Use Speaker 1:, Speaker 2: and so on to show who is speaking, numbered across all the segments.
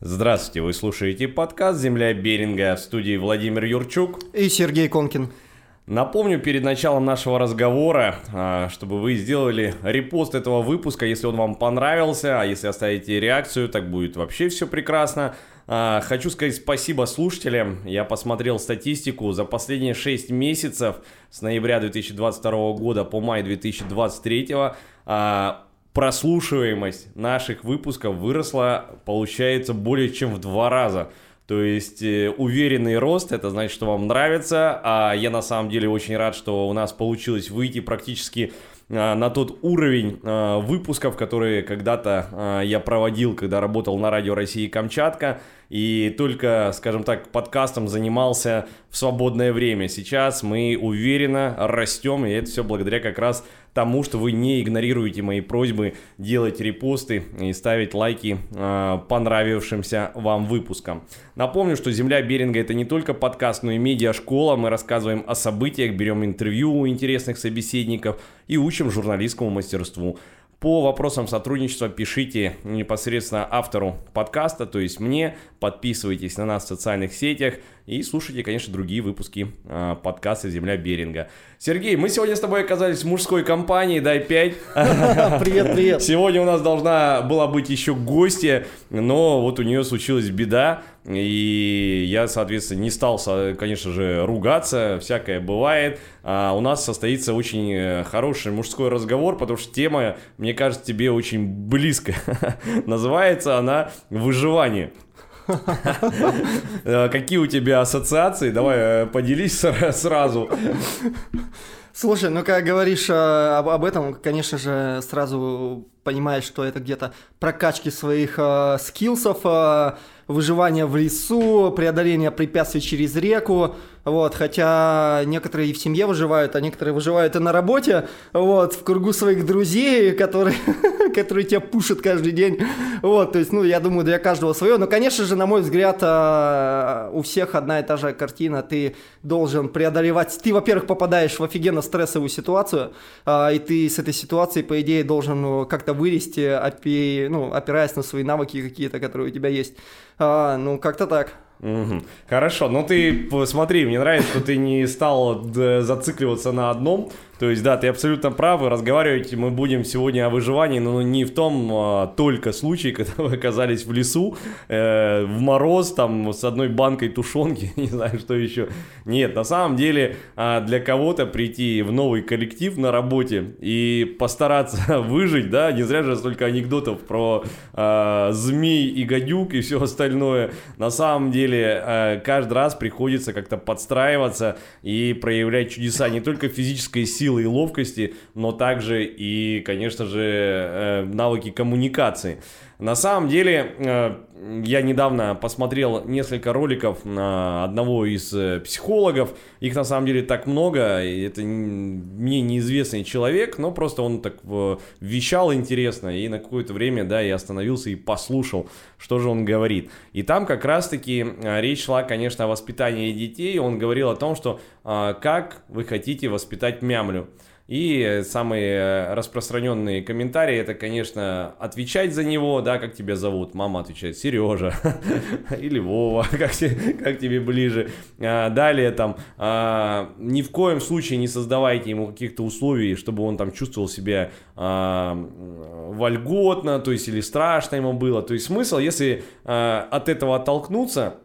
Speaker 1: Здравствуйте, вы слушаете подкаст «Земля Беринга» в студии Владимир Юрчук.
Speaker 2: И Сергей Конкин.
Speaker 1: Напомню перед началом нашего разговора, а, чтобы вы сделали репост этого выпуска, если он вам понравился, а если оставите реакцию, так будет вообще все прекрасно. А, хочу сказать спасибо слушателям. Я посмотрел статистику за последние 6 месяцев с ноября 2022 года по май 2023 прослушиваемость наших выпусков выросла, получается, более чем в два раза. То есть э, уверенный рост, это значит, что вам нравится, а я на самом деле очень рад, что у нас получилось выйти практически а, на тот уровень а, выпусков, которые когда-то а, я проводил, когда работал на радио России Камчатка, и только, скажем так, подкастом занимался в свободное время. Сейчас мы уверенно растем, и это все благодаря как раз тому, что вы не игнорируете мои просьбы делать репосты и ставить лайки э, понравившимся вам выпускам. Напомню, что «Земля Беринга» — это не только подкаст, но и медиашкола. Мы рассказываем о событиях, берем интервью у интересных собеседников и учим журналистскому мастерству. По вопросам сотрудничества пишите непосредственно автору подкаста, то есть мне, подписывайтесь на нас в социальных сетях и слушайте, конечно, другие выпуски э, подкаста «Земля Беринга». Сергей, мы сегодня с тобой оказались в мужской компании, дай 5.
Speaker 2: Привет, привет.
Speaker 1: Сегодня у нас должна была быть еще гостья, но вот у нее случилась беда, и я, соответственно, не стал, конечно же, ругаться, всякое бывает. А у нас состоится очень э, хороший мужской разговор, потому что тема, мне кажется, тебе очень близкая. Называется она «Выживание». Э, какие у тебя ассоциации? Давай э, поделись сразу.
Speaker 2: Слушай, ну когда говоришь об, об этом, конечно же, сразу понимаешь, что это где-то прокачки своих э, скиллсов, э, выживание в лесу, преодоление препятствий через реку, вот, хотя некоторые и в семье выживают, а некоторые выживают и на работе, вот, в кругу своих друзей, которые, которые тебя пушат каждый день, вот, то есть, ну, я думаю, для каждого свое, но, конечно же, на мой взгляд, а, у всех одна и та же картина, ты должен преодолевать, ты, во-первых, попадаешь в офигенно стрессовую ситуацию, а, и ты с этой ситуацией, по идее, должен ну, как-то вылезти, опи, ну, опираясь на свои навыки какие-то, которые у тебя есть, а, ну, как-то так.
Speaker 1: Хорошо, ну ты посмотри, мне нравится, что ты не стал зацикливаться на одном, то есть, да, ты абсолютно прав, и разговаривать мы будем сегодня о выживании, но не в том а, только случае, когда вы оказались в лесу, э, в мороз, там, с одной банкой тушенки, не знаю, что еще. Нет, на самом деле, а, для кого-то прийти в новый коллектив на работе и постараться выжить, да, не зря же столько анекдотов про э, змей и гадюк и все остальное. На самом деле, э, каждый раз приходится как-то подстраиваться и проявлять чудеса не только физической силы, силы и ловкости, но также и, конечно же, э, навыки коммуникации. На самом деле, э, я недавно посмотрел несколько роликов на одного из э, психологов. Их на самом деле так много. Это мне неизвестный человек, но просто он так вещал интересно. И на какое-то время, да, я остановился и послушал, что же он говорит. И там как раз-таки речь шла, конечно, о воспитании детей. Он говорил о том, что как вы хотите воспитать мямлю. И самые распространенные комментарии это, конечно, отвечать за него, да, как тебя зовут. Мама отвечает Сережа или Вова, как, как тебе ближе. А, далее там а, ни в коем случае не создавайте ему каких-то условий, чтобы он там чувствовал себя а, вольготно, то есть или страшно ему было. То есть смысл, если а, от этого оттолкнуться,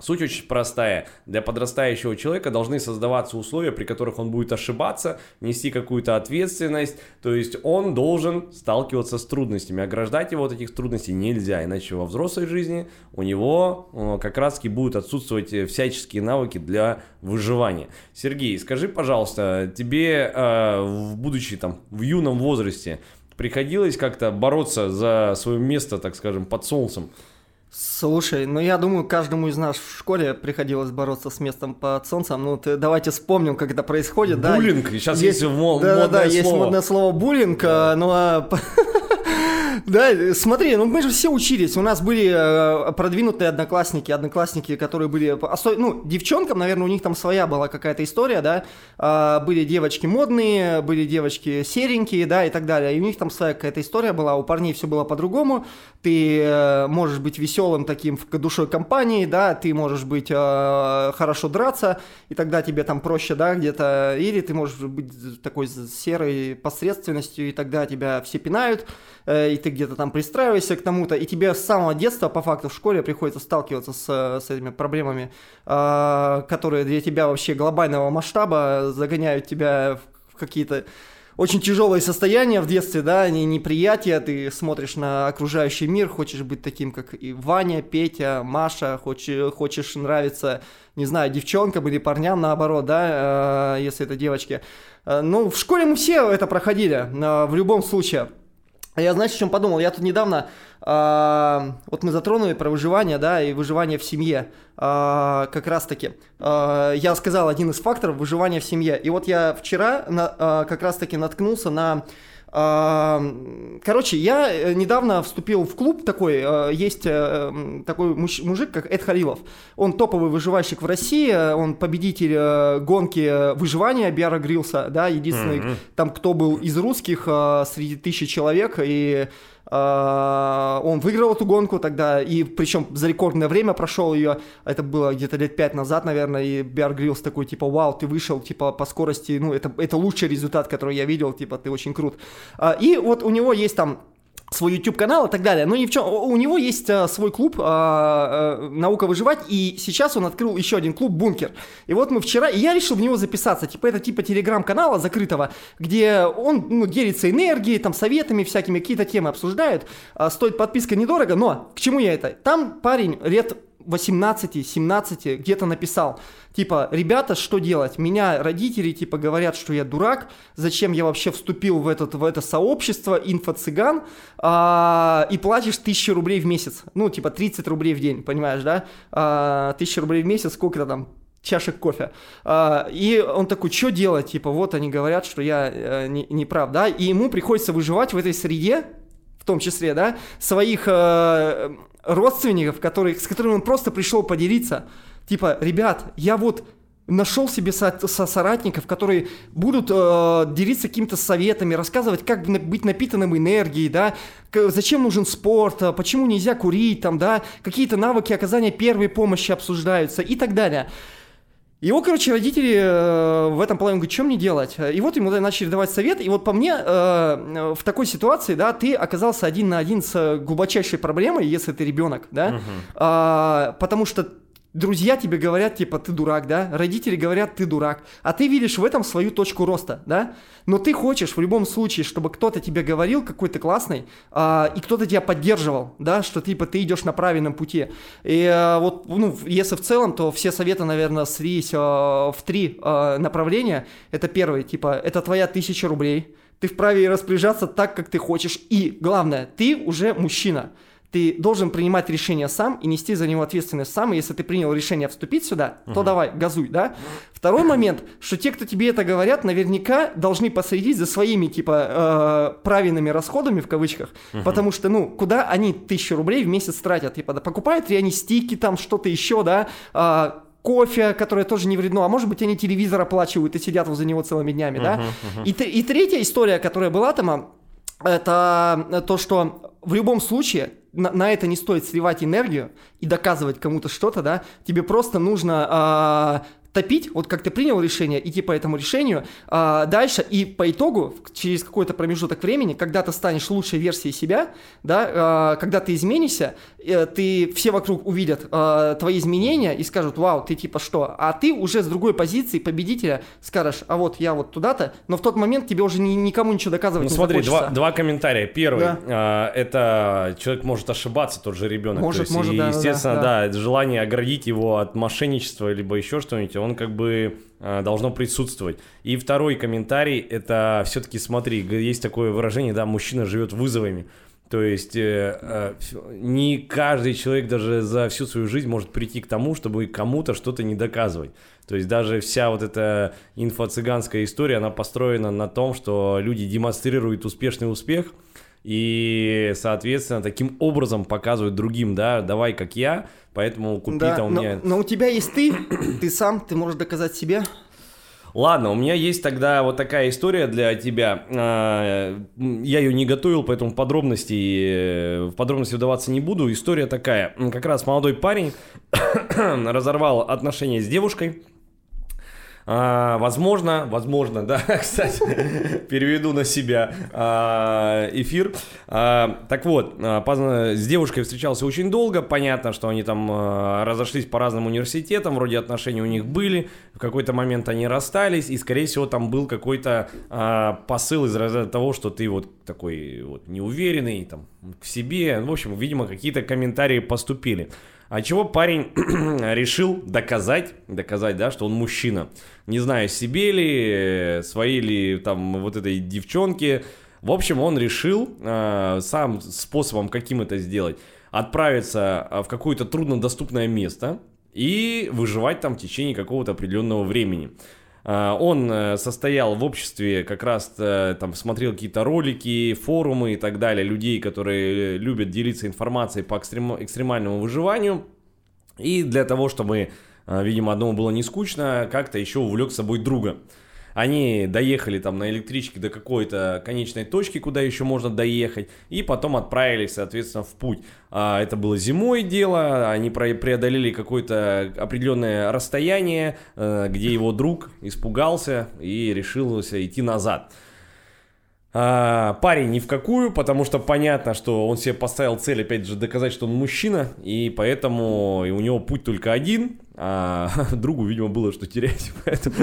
Speaker 1: Суть очень простая. Для подрастающего человека должны создаваться условия, при которых он будет ошибаться, нести какую-то ответственность. То есть он должен сталкиваться с трудностями. Ограждать его от этих трудностей нельзя, иначе во взрослой жизни у него э, как раз таки будут отсутствовать всяческие навыки для выживания. Сергей, скажи, пожалуйста, тебе, э, будучи там в юном возрасте, приходилось как-то бороться за свое место, так скажем, под солнцем?
Speaker 2: Слушай, ну я думаю, каждому из нас в школе приходилось бороться с местом под солнцем. Ну ты, давайте вспомним, как это происходит.
Speaker 1: Буллинг,
Speaker 2: да?
Speaker 1: сейчас есть, есть модное да,
Speaker 2: да, да,
Speaker 1: слово.
Speaker 2: есть модное слово буллинг, да. ну а Да, смотри, ну мы же все учились. У нас были э, продвинутые одноклассники, одноклассники, которые были... Ну, девчонкам, наверное, у них там своя была какая-то история, да. А, были девочки модные, были девочки серенькие, да, и так далее. И у них там своя какая-то история была, у парней все было по-другому. Ты э, можешь быть веселым таким в душой компании, да, ты можешь быть э, хорошо драться, и тогда тебе там проще, да, где-то, или ты можешь быть такой серой посредственностью, и тогда тебя все пинают, э, и ты где-то там пристраиваешься к тому-то, и тебе с самого детства, по факту, в школе приходится сталкиваться с, с этими проблемами, э, которые для тебя вообще глобального масштаба загоняют тебя в какие-то очень тяжелое состояние в детстве, да, не, неприятие, ты смотришь на окружающий мир, хочешь быть таким, как и Ваня, Петя, Маша, хочешь, хочешь нравиться, не знаю, девчонкам или парням, наоборот, да, э, если это девочки. Э, ну, в школе мы все это проходили, э, в любом случае. Я, знаешь, о чем подумал? Я тут недавно, э, вот мы затронули про выживание, да, и выживание в семье. Э, как раз-таки, э, я сказал один из факторов выживания в семье. И вот я вчера на, э, как раз-таки наткнулся на Короче, я э, недавно вступил в клуб такой, э, есть э, такой мужик, как Эд Халилов. Он топовый выживальщик в России, он победитель гонки выживания Биара Грилса, да, единственный mm-hmm. там, кто был из русских среди тысячи человек, и он выиграл эту гонку тогда, и причем за рекордное время прошел ее, это было где-то лет пять назад, наверное, и Биар Гриллс такой, типа, вау, ты вышел, типа, по скорости, ну, это, это лучший результат, который я видел, типа, ты очень крут. А, и вот у него есть там свой YouTube канал и так далее. Но ни в чем. У него есть а, свой клуб а, а, Наука выживать, и сейчас он открыл еще один клуб Бункер. И вот мы вчера, и я решил в него записаться. Типа это типа телеграм-канала закрытого, где он ну, делится энергией, там советами всякими, какие-то темы обсуждают. А, стоит подписка недорого, но к чему я это? Там парень лет 18-17 где-то написал, типа, ребята, что делать? Меня родители, типа, говорят, что я дурак, зачем я вообще вступил в, этот, в это сообщество инфо-цыган, а, и платишь 1000 рублей в месяц, ну, типа, 30 рублей в день, понимаешь, да? А, 1000 рублей в месяц, сколько там, чашек кофе. А, и он такой, что делать? Типа, вот они говорят, что я э, не, не прав, да? И ему приходится выживать в этой среде, том числе, да, своих э, родственников, которые, с которыми он просто пришел поделиться. Типа, ребят, я вот нашел себе со, со соратников, которые будут э, делиться какими-то советами, рассказывать, как быть напитанным энергией, да, к, зачем нужен спорт, а почему нельзя курить, там, да, какие-то навыки оказания первой помощи обсуждаются и так далее. Его, короче, родители э, в этом плане говорят, что мне делать? И вот ему начали давать совет. И вот по мне, э, в такой ситуации, да, ты оказался один на один с глубочайшей проблемой, если ты ребенок, да, угу. потому что Друзья тебе говорят, типа, ты дурак, да? Родители говорят, ты дурак. А ты видишь в этом свою точку роста, да? Но ты хочешь в любом случае, чтобы кто-то тебе говорил, какой ты классный, а, и кто-то тебя поддерживал, да, что типа ты идешь на правильном пути. И а, вот, ну, если в целом, то все советы, наверное, слились а, в три а, направления. Это первый, типа, это твоя тысяча рублей. Ты вправе распоряжаться так, как ты хочешь. И главное, ты уже мужчина ты должен принимать решение сам и нести за него ответственность сам. И если ты принял решение вступить сюда, uh-huh. то давай, газуй, да? Второй момент, что те, кто тебе это говорят, наверняка должны последить за своими, типа, э, правильными расходами, в кавычках, uh-huh. потому что, ну, куда они тысячу рублей в месяц тратят? Типа, да покупают ли они стики, там, что-то еще, да? Э, кофе, которое тоже не вредно, а может быть они телевизор оплачивают и сидят возле него целыми днями, uh-huh, да? Uh-huh. И, и третья история, которая была там, это то, что в любом случае на, на это не стоит сливать энергию и доказывать кому-то что-то, да, тебе просто нужно э, топить, вот как ты принял решение, идти по этому решению а, дальше, и по итогу, через какой-то промежуток времени, когда ты станешь лучшей версией себя, да, а, когда ты изменишься, э, ты, все вокруг увидят а, твои изменения и скажут, вау, ты типа что, а ты уже с другой позиции победителя скажешь, а вот я вот туда-то, но в тот момент тебе уже ни, никому ничего доказывать ну, не
Speaker 1: смотри, два, два комментария. Первый, да. а, это человек может ошибаться, тот же ребенок.
Speaker 2: Может, есть, может,
Speaker 1: и,
Speaker 2: да,
Speaker 1: естественно,
Speaker 2: да,
Speaker 1: да, желание оградить его от мошенничества, либо еще что-нибудь, он как бы э, должно присутствовать. И второй комментарий, это все-таки, смотри, есть такое выражение, да, мужчина живет вызовами. То есть э, э, не каждый человек даже за всю свою жизнь может прийти к тому, чтобы кому-то что-то не доказывать. То есть даже вся вот эта инфо-цыганская история, она построена на том, что люди демонстрируют успешный успех, и, соответственно, таким образом показывают другим, да, давай как я, Поэтому купи да, там у меня...
Speaker 2: Но, но у тебя есть ты, ты сам, ты можешь доказать себе.
Speaker 1: Ладно, у меня есть тогда вот такая история для тебя. А, я ее не готовил, поэтому подробностей, в подробности вдаваться не буду. История такая. Как раз молодой парень разорвал отношения с девушкой. А, возможно, возможно, да, кстати, переведу на себя а, эфир. А, так вот, а, с девушкой встречался очень долго, понятно, что они там а, разошлись по разным университетам, вроде отношения у них были, в какой-то момент они расстались, и, скорее всего, там был какой-то а, посыл из разряда того, что ты вот такой вот неуверенный, там, к себе, в общем, видимо, какие-то комментарии поступили. А чего парень решил доказать, доказать, да, что он мужчина. Не знаю, себе ли, своей ли там вот этой девчонке. В общем, он решил э, сам способом каким это сделать, отправиться а, в какое-то труднодоступное место и выживать там в течение какого-то определенного времени. А, он э, состоял в обществе, как раз э, там смотрел какие-то ролики, форумы и так далее, людей, которые любят делиться информацией по экстрем... экстремальному выживанию. И для того, чтобы, э, видимо, одному было не скучно, как-то еще увлек с собой друга. Они доехали там на электричке до какой-то конечной точки, куда еще можно доехать, и потом отправились, соответственно, в путь. А, это было зимой дело, они преодолели какое-то определенное расстояние, э, где его друг испугался и решился идти назад. А, парень ни в какую, потому что понятно, что он себе поставил цель, опять же, доказать, что он мужчина, и поэтому и у него путь только один, а другу, видимо, было что терять, поэтому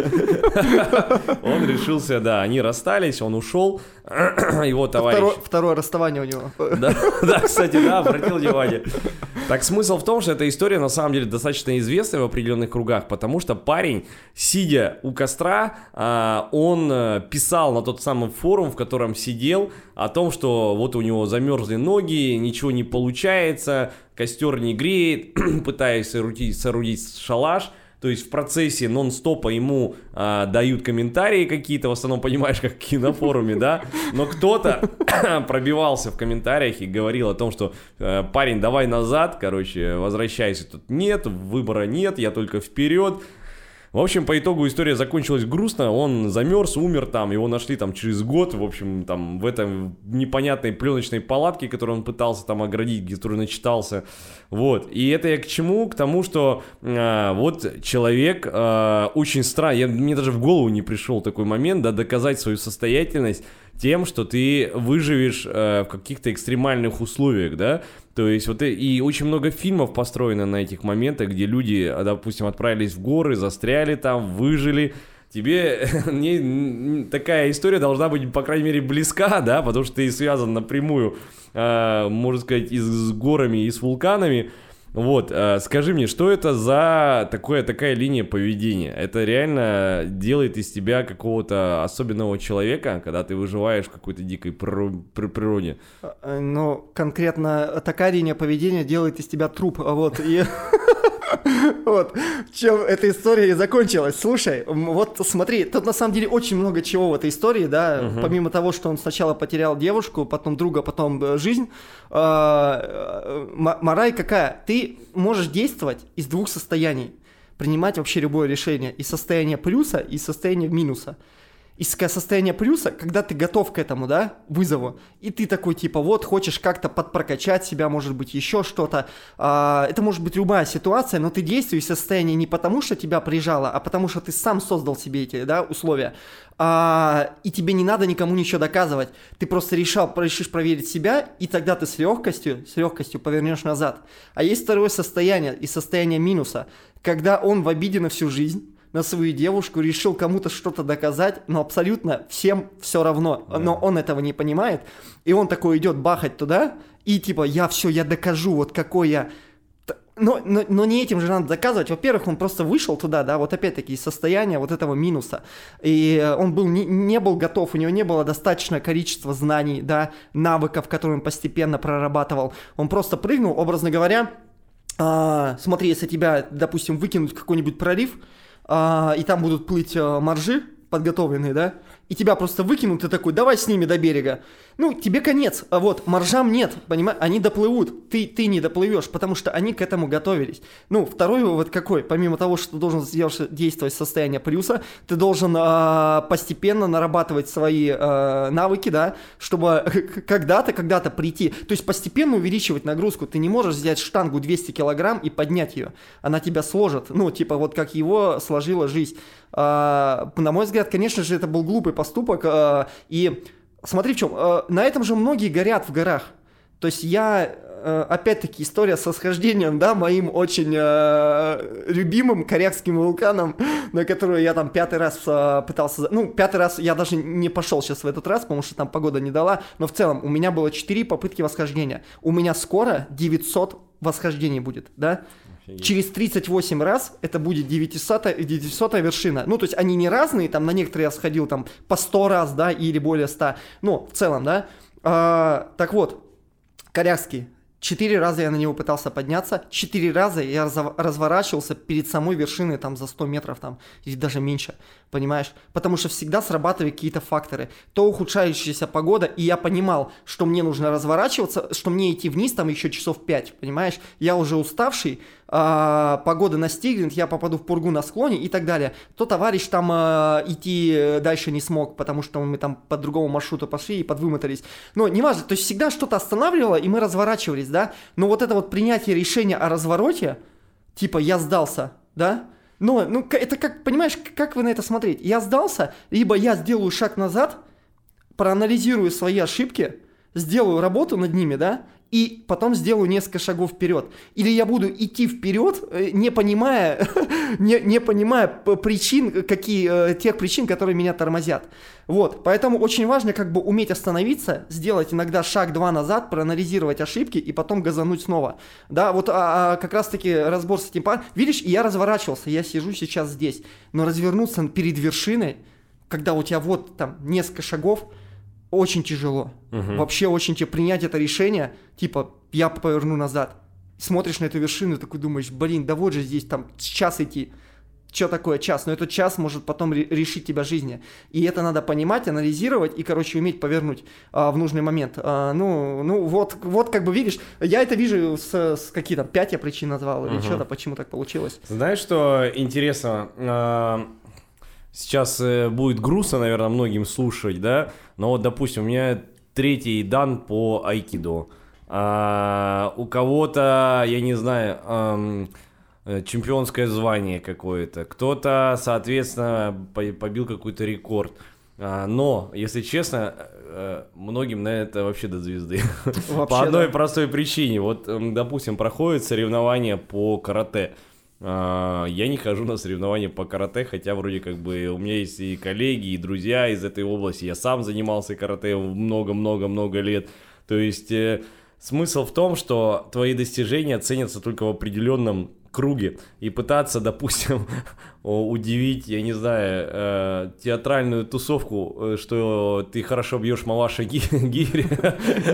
Speaker 1: он решился, да, они расстались, он ушел, его товарищ...
Speaker 2: Второе, второе расставание у него.
Speaker 1: Да, да, кстати, да, обратил внимание. Так смысл в том, что эта история на самом деле достаточно известная в определенных кругах, потому что парень, сидя у костра, а, он э, писал на тот самый форум, в котором сидел, о том, что вот у него замерзли ноги, ничего не получается, костер не греет, пытаясь соорудить, соорудить шалаш, то есть в процессе нон-стопа ему а, дают комментарии какие-то, в основном понимаешь, как на форуме, да, но кто-то пробивался в комментариях и говорил о том, что э, парень, давай назад, короче, возвращайся, тут. Нет, выбора нет, я только вперед, в общем, по итогу история закончилась грустно. Он замерз, умер там, его нашли там через год, в общем, там в этом непонятной пленочной палатке, которую он пытался там оградить, которую начитался. Вот. И это я к чему? К тому, что э, вот человек э, очень странный, мне даже в голову не пришел такой момент, да, доказать свою состоятельность тем, что ты выживешь э, в каких-то экстремальных условиях, да, то есть вот и, очень много фильмов построено на этих моментах, где люди, допустим, отправились в горы, застряли там, выжили, тебе не, такая история должна быть, по крайней мере, близка, да, потому что ты связан напрямую, э, можно сказать, и с горами, и с вулканами, вот, э, скажи мне, что это за такое, такая линия поведения? Это реально делает из тебя какого-то особенного человека, когда ты выживаешь в какой-то дикой природе?
Speaker 2: Э, ну, конкретно такая линия поведения делает из тебя труп, вот, и... Вот, чем эта история и закончилась. Слушай, вот смотри, тут на самом деле очень много чего в этой истории, да, угу. помимо того, что он сначала потерял девушку, потом друга, потом э, жизнь. Э, мораль какая? Ты можешь действовать из двух состояний, принимать вообще любое решение, из состояния плюса и состояния минуса из состояния плюса, когда ты готов к этому, да, вызову, и ты такой, типа, вот, хочешь как-то подпрокачать себя, может быть, еще что-то, а, это может быть любая ситуация, но ты действуешь в состоянии не потому, что тебя прижало, а потому, что ты сам создал себе эти, да, условия, а, и тебе не надо никому ничего доказывать, ты просто решал, решишь проверить себя, и тогда ты с легкостью, с легкостью повернешь назад. А есть второе состояние, и состояние минуса, когда он в обиде на всю жизнь, на свою девушку, решил кому-то что-то доказать, но абсолютно всем все равно. Да. Но он этого не понимает. И он такой идет бахать туда, и типа, я все, я докажу, вот какой я но, но, но не этим же надо доказывать. Во-первых, он просто вышел туда, да, вот опять-таки из состояния вот этого минуса. И он был не, не был готов, у него не было достаточное количества знаний, да, навыков, которые он постепенно прорабатывал. Он просто прыгнул, образно говоря, а, смотри, если тебя, допустим, выкинуть в какой-нибудь пролив, а, и там будут плыть а, моржи подготовленные, да, и тебя просто выкинут, ты такой, давай с ними до берега. Ну, тебе конец. А вот моржам нет, понимаешь, они доплывут, ты, ты не доплывешь, потому что они к этому готовились. Ну, второй вывод какой? Помимо того, что ты должен действовать в состоянии плюса, ты должен э, постепенно нарабатывать свои э, навыки, да, чтобы когда-то, когда-то прийти. То есть постепенно увеличивать нагрузку. Ты не можешь взять штангу 200 килограмм и поднять ее. Она тебя сложит. Ну, типа вот как его сложила жизнь. Э, на мой взгляд, конечно же, это был глупый поступок. Э, и смотри в чем. Э, на этом же многие горят в горах. То есть я опять-таки история со схождением, да, моим очень э, любимым корякским вулканом, на которую я там пятый раз э, пытался, ну, пятый раз я даже не пошел сейчас в этот раз, потому что там погода не дала, но в целом у меня было 4 попытки восхождения. У меня скоро 900 восхождений будет, да? Через 38 раз это будет 900, 900 вершина. Ну, то есть они не разные, там на некоторые я сходил там по 100 раз, да, или более 100. Ну, в целом, да. А, так вот, Корякский Четыре раза я на него пытался подняться, четыре раза я разворачивался перед самой вершиной там за 100 метров там, или даже меньше, понимаешь? Потому что всегда срабатывают какие-то факторы. То ухудшающаяся погода, и я понимал, что мне нужно разворачиваться, что мне идти вниз там еще часов 5, понимаешь? Я уже уставший, а, погода настигнет, я попаду в пургу на склоне и так далее. То товарищ там а, идти дальше не смог, потому что мы там по другому маршруту пошли и подвымотались. Но неважно, то есть всегда что-то останавливало, и мы разворачивались, да? Но вот это вот принятие решения о развороте, типа я сдался, да? Но, ну, это как, понимаешь, как вы на это смотреть? Я сдался, либо я сделаю шаг назад, проанализирую свои ошибки, сделаю работу над ними, да, и потом сделаю несколько шагов вперед. Или я буду идти вперед, э, не понимая, не, не понимая причин, какие, э, тех причин, которые меня тормозят. Вот, поэтому очень важно как бы уметь остановиться, сделать иногда шаг-два назад, проанализировать ошибки и потом газануть снова. Да, вот а, а, как раз-таки разбор с этим парнем. Видишь, я разворачивался, я сижу сейчас здесь, но развернуться перед вершиной, когда у тебя вот там несколько шагов, очень тяжело. Угу. Вообще очень тяжело принять это решение, типа, я поверну назад. Смотришь на эту вершину и такой думаешь, блин, да вот же здесь там час идти. Что такое час? Но этот час может потом решить тебя жизни. И это надо понимать, анализировать и, короче, уметь повернуть а, в нужный момент. А, ну, ну вот, вот как бы видишь, я это вижу с, с какие то пять я причин назвал или угу. что-то, почему так получилось.
Speaker 1: Знаешь, что интересно? Сейчас э, будет грустно, наверное, многим слушать, да, но вот, допустим, у меня третий дан по айкидо. А, у кого-то, я не знаю, эм, чемпионское звание какое-то, кто-то, соответственно, побил какой-то рекорд. А, но, если честно, э, многим на это вообще до звезды. Вообще, по одной да. простой причине. Вот, допустим, проходит соревнование по карате. А, я не хожу на соревнования по карате, хотя вроде как бы у меня есть и коллеги, и друзья из этой области. Я сам занимался карате много-много-много лет. То есть э, смысл в том, что твои достижения ценятся только в определенном круге. И пытаться, допустим, удивить, я не знаю, э, театральную тусовку, э, что ты хорошо бьешь малаша гири.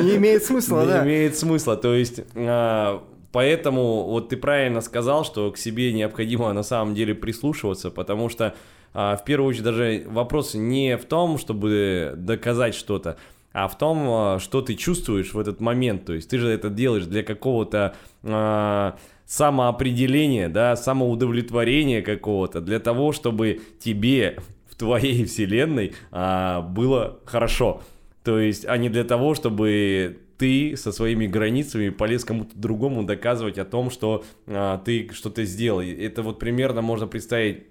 Speaker 2: Не имеет смысла, да?
Speaker 1: Не имеет смысла. То есть а, Поэтому вот ты правильно сказал, что к себе необходимо на самом деле прислушиваться, потому что а, в первую очередь даже вопрос не в том, чтобы доказать что-то, а в том, а, что ты чувствуешь в этот момент. То есть ты же это делаешь для какого-то а, самоопределения, да, самоудовлетворения какого-то, для того, чтобы тебе в твоей вселенной а, было хорошо. То есть, а не для того, чтобы ты со своими границами полез кому-то другому доказывать о том, что а, ты что-то сделал. Это вот примерно можно представить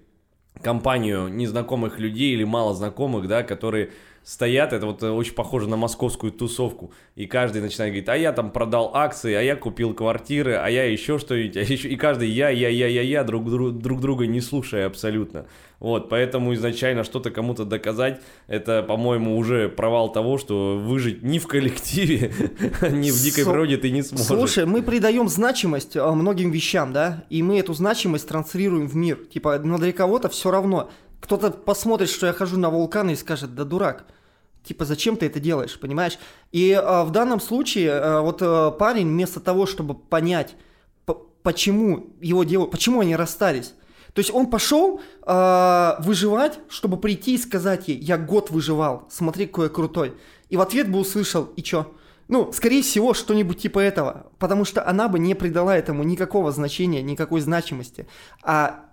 Speaker 1: компанию незнакомых людей или мало знакомых, да, которые стоят, это вот очень похоже на московскую тусовку, и каждый начинает говорить, а я там продал акции, а я купил квартиры, а я еще что-нибудь, а еще... и каждый я, я, я, я, я, друг, друг, друг друга не слушая абсолютно. Вот, поэтому изначально что-то кому-то доказать, это, по-моему, уже провал того, что выжить ни в коллективе, ни в дикой природе ты не сможешь.
Speaker 2: Слушай, мы придаем значимость а, многим вещам, да, и мы эту значимость транслируем в мир. Типа, для кого-то все равно. Кто-то посмотрит, что я хожу на вулканы и скажет, да дурак. Типа, зачем ты это делаешь, понимаешь? И а, в данном случае а, вот а, парень вместо того, чтобы понять, почему его делают, почему они расстались, То есть он пошел э, выживать, чтобы прийти и сказать ей, я год выживал, смотри, какой я крутой. И в ответ бы услышал, и чё? Ну, скорее всего, что-нибудь типа этого. Потому что она бы не придала этому никакого значения, никакой значимости. А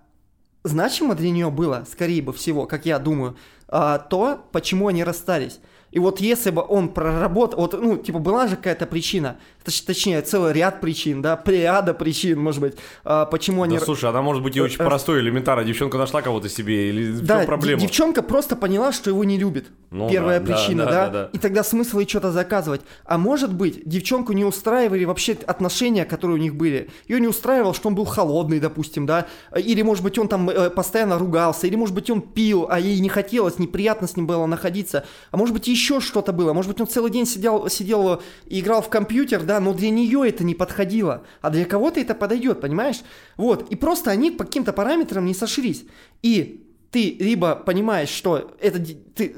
Speaker 2: значимо для нее было, скорее бы всего, как я думаю, а, то, почему они расстались. И вот если бы он проработал, вот, ну, типа, была же какая-то причина, точ, точнее, целый ряд причин, да, плеяда причин, может быть, а, почему они...
Speaker 1: Да, слушай, она может быть и очень
Speaker 2: Э,
Speaker 1: простой, элементарно. Девчонка нашла кого-то себе, или в
Speaker 2: Да,
Speaker 1: чем проблема?
Speaker 2: девчонка просто поняла, что его не любит.
Speaker 1: Ну
Speaker 2: Первая
Speaker 1: да,
Speaker 2: причина,
Speaker 1: да,
Speaker 2: да,
Speaker 1: да, да.
Speaker 2: И тогда смысл ей что-то заказывать. А может быть, девчонку не устраивали вообще отношения, которые у них были. Ее не устраивало, что он был холодный, допустим, да. Или, может быть, он там э, постоянно ругался. Или, может быть, он пил, а ей не хотелось, неприятно с ним было находиться. А может быть, еще что-то было. Может быть, он целый день сидел, сидел и играл в компьютер, да, но для нее это не подходило. А для кого-то это подойдет, понимаешь? Вот. И просто они по каким-то параметрам не сошлись. И ты либо понимаешь, что это ты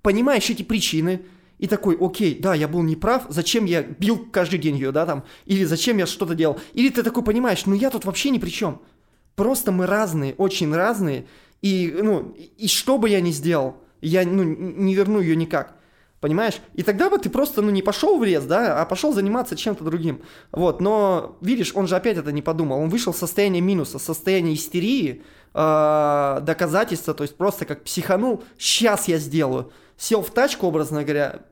Speaker 2: понимаешь эти причины, и такой, окей, да, я был неправ, зачем я бил каждый день ее, да, там, или зачем я что-то делал. Или ты такой понимаешь, ну я тут вообще ни при чем. Просто мы разные, очень разные, и, ну, и что бы я ни сделал, я, ну, не верну ее никак. Понимаешь? И тогда бы ты просто, ну, не пошел в лес, да, а пошел заниматься чем-то другим. Вот, но, видишь, он же опять это не подумал. Он вышел в состояние минуса, состояние истерии, э, доказательства, то есть просто как психанул, сейчас я сделаю. Сел в тачку, образно говоря,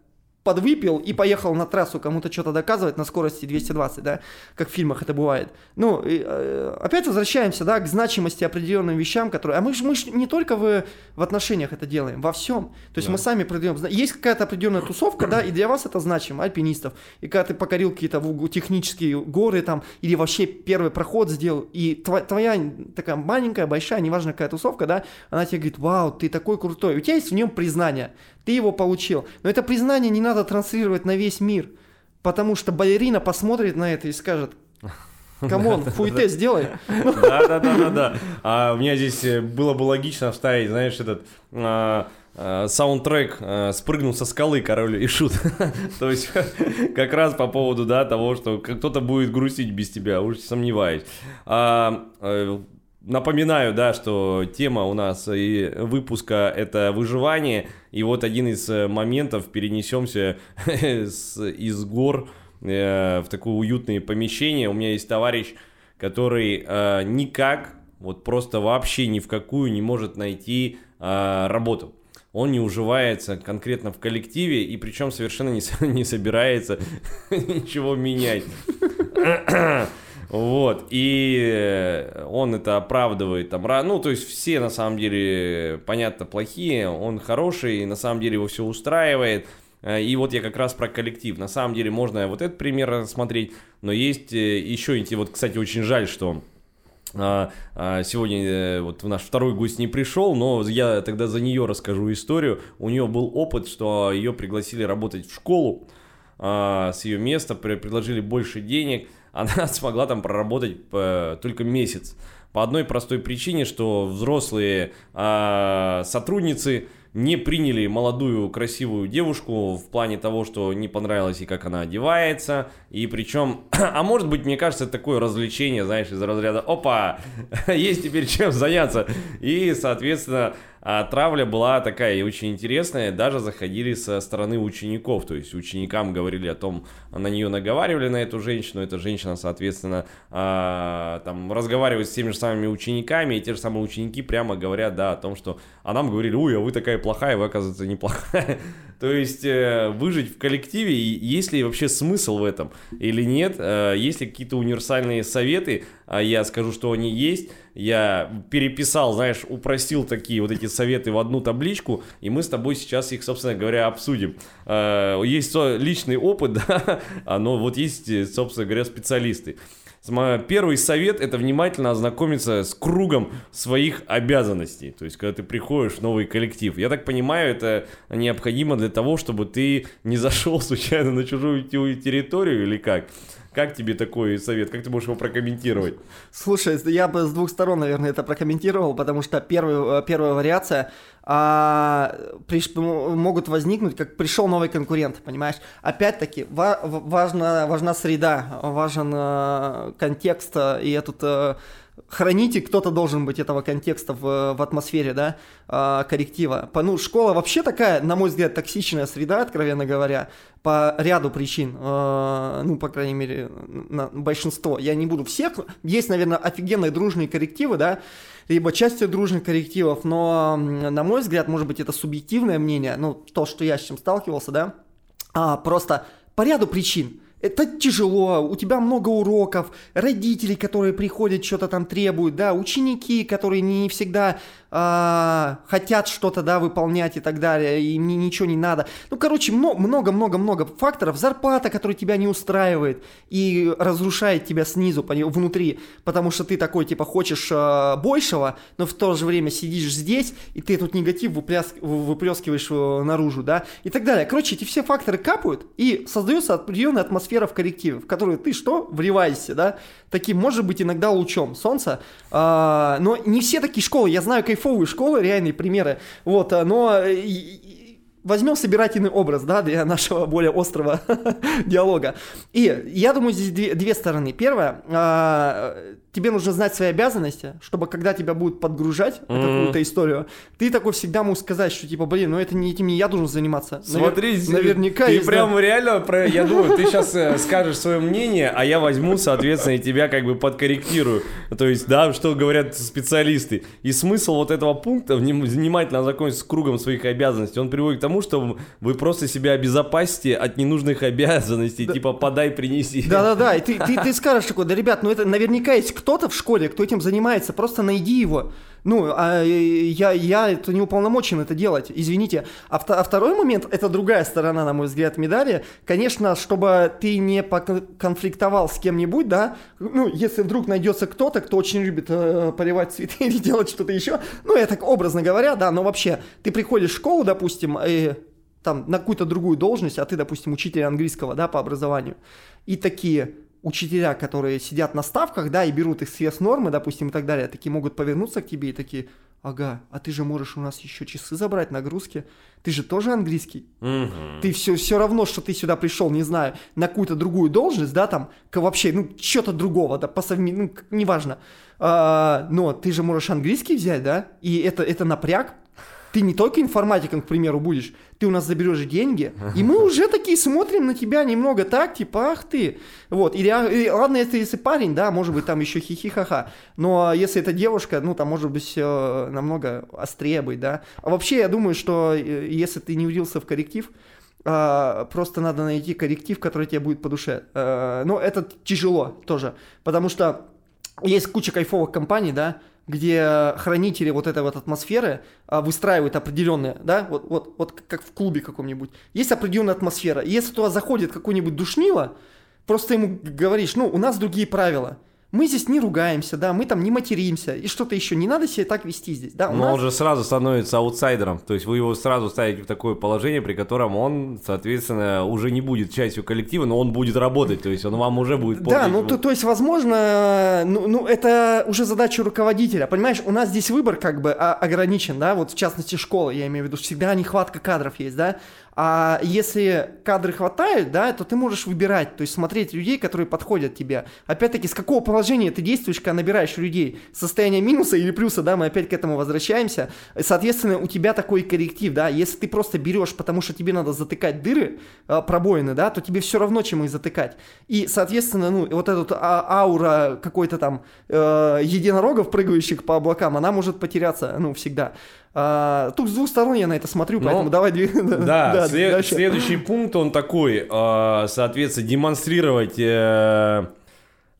Speaker 2: подвыпил и поехал на трассу кому-то что-то доказывать на скорости 220, да, как в фильмах это бывает. Ну, и, э, опять возвращаемся, да, к значимости определенным вещам, которые... А мы же мы ж не только в, в отношениях это делаем, во всем. То есть
Speaker 1: Да.
Speaker 2: мы сами придаем... зна- Есть какая-то определенная тусовка, да, и для вас это значимо, альпинистов. И когда ты покорил какие-то в- технические горы там, или вообще первый проход сделал, и тва- твоя такая маленькая, большая, неважно какая тусовка, да, она тебе говорит, вау, ты такой крутой. У тебя есть в нем признание, ты его получил. Но это признание не надо транслировать на весь мир, потому что балерина посмотрит на это и скажет, come on, фуэте сделай.
Speaker 1: Да, да, да, да, да. А у меня здесь э, было бы логично вставить, знаешь, этот а, а, саундтрек а, «Спрыгнул со скалы король и шут». То есть как раз по поводу, да, того, что кто-то будет грустить без тебя, уж сомневаюсь. Напоминаю, да, что тема у нас и выпуска это выживание, и вот один из э, моментов перенесемся из гор э, в такое уютное помещение. У меня есть товарищ, который э, никак, вот просто вообще ни в какую не может найти работу. Он не уживается конкретно в коллективе и причем совершенно не собирается ничего менять. Вот, и э, он это оправдывает там, ну, то есть все на самом деле, понятно, плохие, он хороший, на самом деле его все устраивает, Э, и вот я как раз про коллектив, на самом деле можно вот этот пример рассмотреть, но есть э, еще, эти вот, кстати, очень жаль, что а, а, Сегодня вот наш второй гость не пришел, но я тогда за нее расскажу историю. У нее был опыт, что ее пригласили работать в школу а, с ее места, предложили больше денег. Она смогла там проработать э, только месяц. По одной простой причине, что взрослые а, сотрудницы не приняли молодую красивую девушку в плане того, что не понравилось ей, как она одевается. И причем, а может быть, мне кажется, это такое развлечение, знаешь, из разряда «Опа, есть теперь чем заняться». И, соответственно, а травля была такая и очень интересная, даже заходили со стороны учеников, то есть ученикам говорили о том, на нее наговаривали на эту женщину, эта женщина, соответственно, а, там разговаривает с теми же самыми учениками, и те же самые ученики прямо говорят, да, о том, что, а нам говорили, ой, а вы такая плохая, вы, оказывается, неплохая. То есть э, выжить в коллективе, есть ли вообще смысл в этом или нет, Э, есть ли какие-то универсальные советы, а я скажу, что они есть, я переписал, знаешь, упростил такие вот эти советы в одну табличку, и мы с тобой сейчас их, собственно говоря, обсудим. Э, Есть личный опыт, да, но вот есть, э, собственно говоря, специалисты. Первый совет – это внимательно ознакомиться с кругом своих обязанностей. То есть, когда ты приходишь в новый коллектив. Я так понимаю, это необходимо для того, чтобы ты не зашел случайно на чужую те- территорию или как? Как тебе такой совет? Как ты можешь его прокомментировать?
Speaker 2: Слушай, я бы с двух сторон, наверное, это прокомментировал, потому что первый, э, первая вариация а, приш- могут возникнуть, как пришел новый конкурент, понимаешь? Опять-таки, ва- важна, важна среда, важен э, контекст, э, и этот э, хранитель, кто-то должен быть этого контекста в, в атмосфере, да, э, коллектива. По, ну, школа вообще такая, на мой взгляд, токсичная среда, откровенно говоря, по ряду причин, э, ну, по крайней мере, на большинство. Я не буду всех, есть, наверное, офигенные дружные коллективы, да, либо части дружных коллективов, но, на мой взгляд, может быть, это субъективное мнение, ну, то, что я с чем сталкивался, да, а, просто по ряду причин это тяжело, у тебя много уроков, родители, которые приходят, что-то там требуют, да, ученики, которые не всегда э, хотят что-то, да, выполнять и так далее, и мне ничего не надо. Ну, короче, много-много-много факторов. Зарплата, которая тебя не устраивает и разрушает тебя снизу, внутри, потому что ты такой, типа, хочешь э, большего, но в то же время сидишь здесь, и ты этот негатив выпляс, выплескиваешь э, наружу, да, и так далее. Короче, эти все факторы капают, и создается определенная атмосфера атмосфера в коллективе, в которую ты что? Вливаешься, да? Таким, может быть, иногда лучом солнца. А, но не все такие школы. Я знаю кайфовые школы, реальные примеры. Вот, а, но возьмем собирательный образ, да, для нашего более острого диалога. И я думаю, здесь две, две стороны. Первое, э, тебе нужно знать свои обязанности, чтобы когда тебя будут подгружать mm-hmm. какую-то историю, ты такой всегда можешь сказать, что типа, блин, ну это не этим не я должен заниматься.
Speaker 1: Смотри, Навер- наверняка ты прям да. реально, про, я думаю, ты сейчас э, скажешь свое мнение, а я возьму, соответственно, и тебя как бы подкорректирую. То есть, да, что говорят специалисты. И смысл вот этого пункта, внимательно ознакомиться с кругом своих обязанностей, он приводит к тому, что вы просто себя обезопасите от ненужных обязанностей, да. типа подай, принеси.
Speaker 2: Да-да-да, и ты, ты, ты скажешь такой, да, ребят, ну это наверняка есть кто-то в школе, кто этим занимается, просто найди его. Ну, а я, я это не уполномочен это делать, извините. А, а второй момент, это другая сторона, на мой взгляд, медали. Конечно, чтобы ты не конфликтовал с кем-нибудь, да, ну, если вдруг найдется кто-то, кто очень любит э, поливать цветы или делать что-то еще, ну, я так образно говоря, да, но вообще, ты приходишь в школу, допустим, и там на какую-то другую должность, а ты, допустим, учитель английского, да, по образованию, и такие, учителя, которые сидят на ставках, да, и берут их сверх нормы, допустим, и так далее, такие могут повернуться к тебе и такие, ага, а ты же можешь у нас еще часы забрать, нагрузки, ты же тоже английский, угу. ты все, все равно, что ты сюда пришел, не знаю, на какую-то другую должность, да, там, вообще, ну, что-то другого, да, по совме... ну, неважно, а, но ты же можешь английский взять, да, и это, это напряг, ты не только информатиком, к примеру, будешь, ты у нас заберешь деньги, и мы уже такие смотрим на тебя немного так, типа, ах ты. Вот, и, и ладно, если, если парень, да, может быть, там еще хихи-ха-ха, но если это девушка, ну, там может быть все намного острее быть, да. А вообще, я думаю, что э, если ты не влился в коллектив, Uh, просто надо найти коллектив, который тебе будет по душе. Uh, но это тяжело тоже, потому что есть куча кайфовых компаний, да, где хранители вот этой вот атмосферы а, выстраивают определенные, да, вот, вот, вот как в клубе каком-нибудь. Есть определенная атмосфера. И если туда заходит какой-нибудь душнило, просто ему говоришь, ну, у нас другие правила – мы здесь не ругаемся, да, мы там не материмся и что-то еще. Не надо себя так вести здесь, да.
Speaker 1: Но нас... он же сразу становится аутсайдером, то есть вы его сразу ставите в такое положение, при котором он, соответственно, уже не будет частью коллектива, но он будет работать, то есть он вам уже будет
Speaker 2: Да, ну то, то есть, возможно, ну, ну это уже задача руководителя, понимаешь, у нас здесь выбор как бы ограничен, да, вот в частности школы, я имею в виду, всегда нехватка кадров есть, да, а если кадры хватает, да, то ты можешь выбирать, то есть смотреть людей, которые подходят тебе. Опять-таки, с какого положения ты действуешь, когда набираешь людей? Состояние минуса или плюса, да, мы опять к этому возвращаемся. Соответственно, у тебя такой корректив, да, если ты просто берешь, потому что тебе надо затыкать дыры, а, пробоины, да, то тебе все равно, чем их затыкать. И, соответственно, ну, вот эта аура какой-то там э, единорогов, прыгающих по облакам, она может потеряться, ну, всегда. А, тут с двух сторон я на это смотрю, Но, поэтому давай...
Speaker 1: Да, да след, следующий пункт, он такой, э, соответственно, демонстрировать э,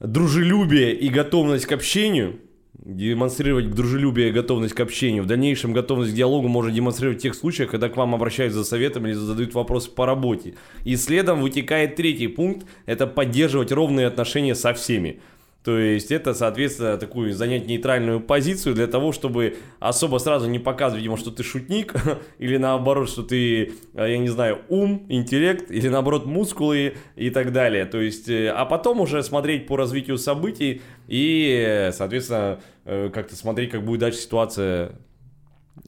Speaker 1: дружелюбие и готовность к общению, демонстрировать дружелюбие и готовность к общению. В дальнейшем готовность к диалогу можно демонстрировать в тех случаях, когда к вам обращаются за советом или задают вопросы по работе. И следом вытекает третий пункт, это поддерживать ровные отношения со всеми. То есть это, соответственно, такую занять нейтральную позицию для того, чтобы особо сразу не показывать, видимо, что ты шутник, или наоборот, что ты, э, я не знаю, ум, интеллект, или наоборот, мускулы и так далее. То есть, э, а потом уже смотреть по развитию событий и, соответственно, э, как-то смотреть, как будет дальше ситуация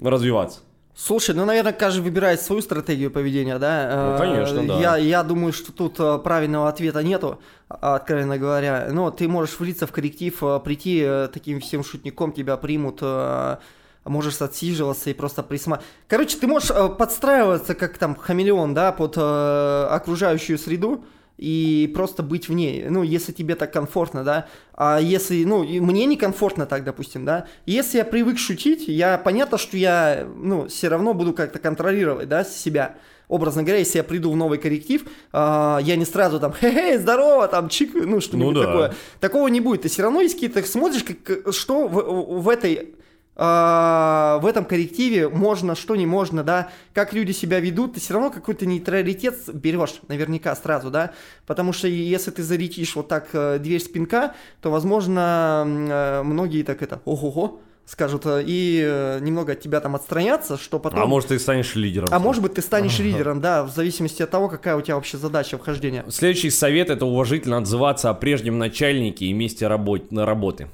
Speaker 1: развиваться.
Speaker 2: Слушай, ну, наверное, каждый выбирает свою стратегию поведения, да?
Speaker 1: Ну, конечно,
Speaker 2: Э,
Speaker 1: да.
Speaker 2: Я, я думаю, что тут э, правильного ответа нету, а, откровенно говоря. Но ты можешь влиться в коллектив, э, прийти э, таким всем шутником, тебя примут, э, можешь отсиживаться и просто присматривать. Короче, ты можешь э, подстраиваться, как там хамелеон, да, под э, окружающую среду, и просто быть в ней, ну, если тебе так комфортно, да, а если, ну, мне некомфортно так, допустим, да, если я привык шутить, я, понятно, что я, ну, все равно буду как-то контролировать, да, себя, образно говоря, если я приду в новый коллектив, а, я не сразу там, хе-хе, здорово, там, чик, ну, что-нибудь
Speaker 1: Ну да.
Speaker 2: такое, такого не будет, ты все равно есть какие-то, смотришь, как, что в, в этой в этом коллективе можно, что не можно, да, как люди себя ведут, ты все равно какой-то нейтралитет берешь наверняка сразу, да, потому что если ты залетишь вот так э, дверь спинка, то, возможно, э, многие так это, ого-го, скажут, э, и немного от тебя там отстранятся, что потом...
Speaker 1: А может, ты станешь лидером.
Speaker 2: А может быть, ты станешь лидером, да, в зависимости от того, какая у тебя вообще задача вхождения.
Speaker 1: Следующий совет это уважительно отзываться о прежнем начальнике и месте работы.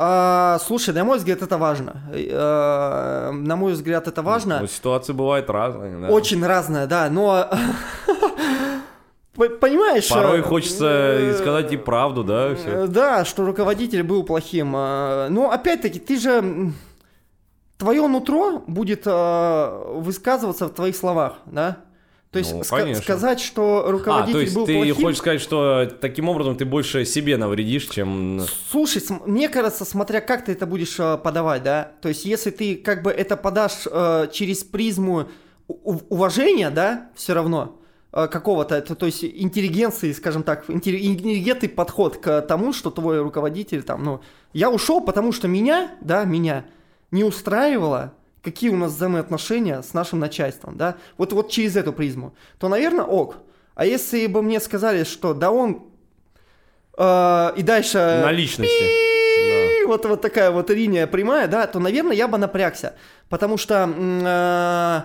Speaker 2: А, слушай, на мой взгляд, это важно. Э, На мой взгляд, это важно.
Speaker 1: Ну, ситуации бывают разные. да.
Speaker 2: Очень разное, да, но... Понимаешь?
Speaker 1: Порой
Speaker 2: э,
Speaker 1: хочется и
Speaker 2: э,
Speaker 1: сказать и правду, да, все.
Speaker 2: Да, что руководитель был плохим. э, Но опять-таки, ты же... Твое нутро будет э, высказываться в твоих словах, да? То есть
Speaker 1: Ну,
Speaker 2: ска- сказать, что
Speaker 1: А,
Speaker 2: руководитель
Speaker 1: то есть
Speaker 2: был
Speaker 1: ты
Speaker 2: плохим...
Speaker 1: хочешь сказать, что таким образом ты больше себе навредишь, чем...
Speaker 2: Слушай, мне кажется, смотря как ты это будешь э, подавать, да, то есть если ты как бы это подашь э, через призму уважения, да, все равно э, какого-то, то, то есть интеллигенции, скажем так, интелли- интеллигентный подход к тому, что твой руководитель там, ну, я ушел, потому что меня, да, меня не устраивало, какие у нас взаимоотношения с нашим начальством, да, вот, вот через эту призму, то, наверное, ок. А если бы мне сказали, что да он э, и дальше...
Speaker 1: На личности.
Speaker 2: И вот, вот такая вот линия прямая, да, то, наверное, я бы напрягся. Потому что э,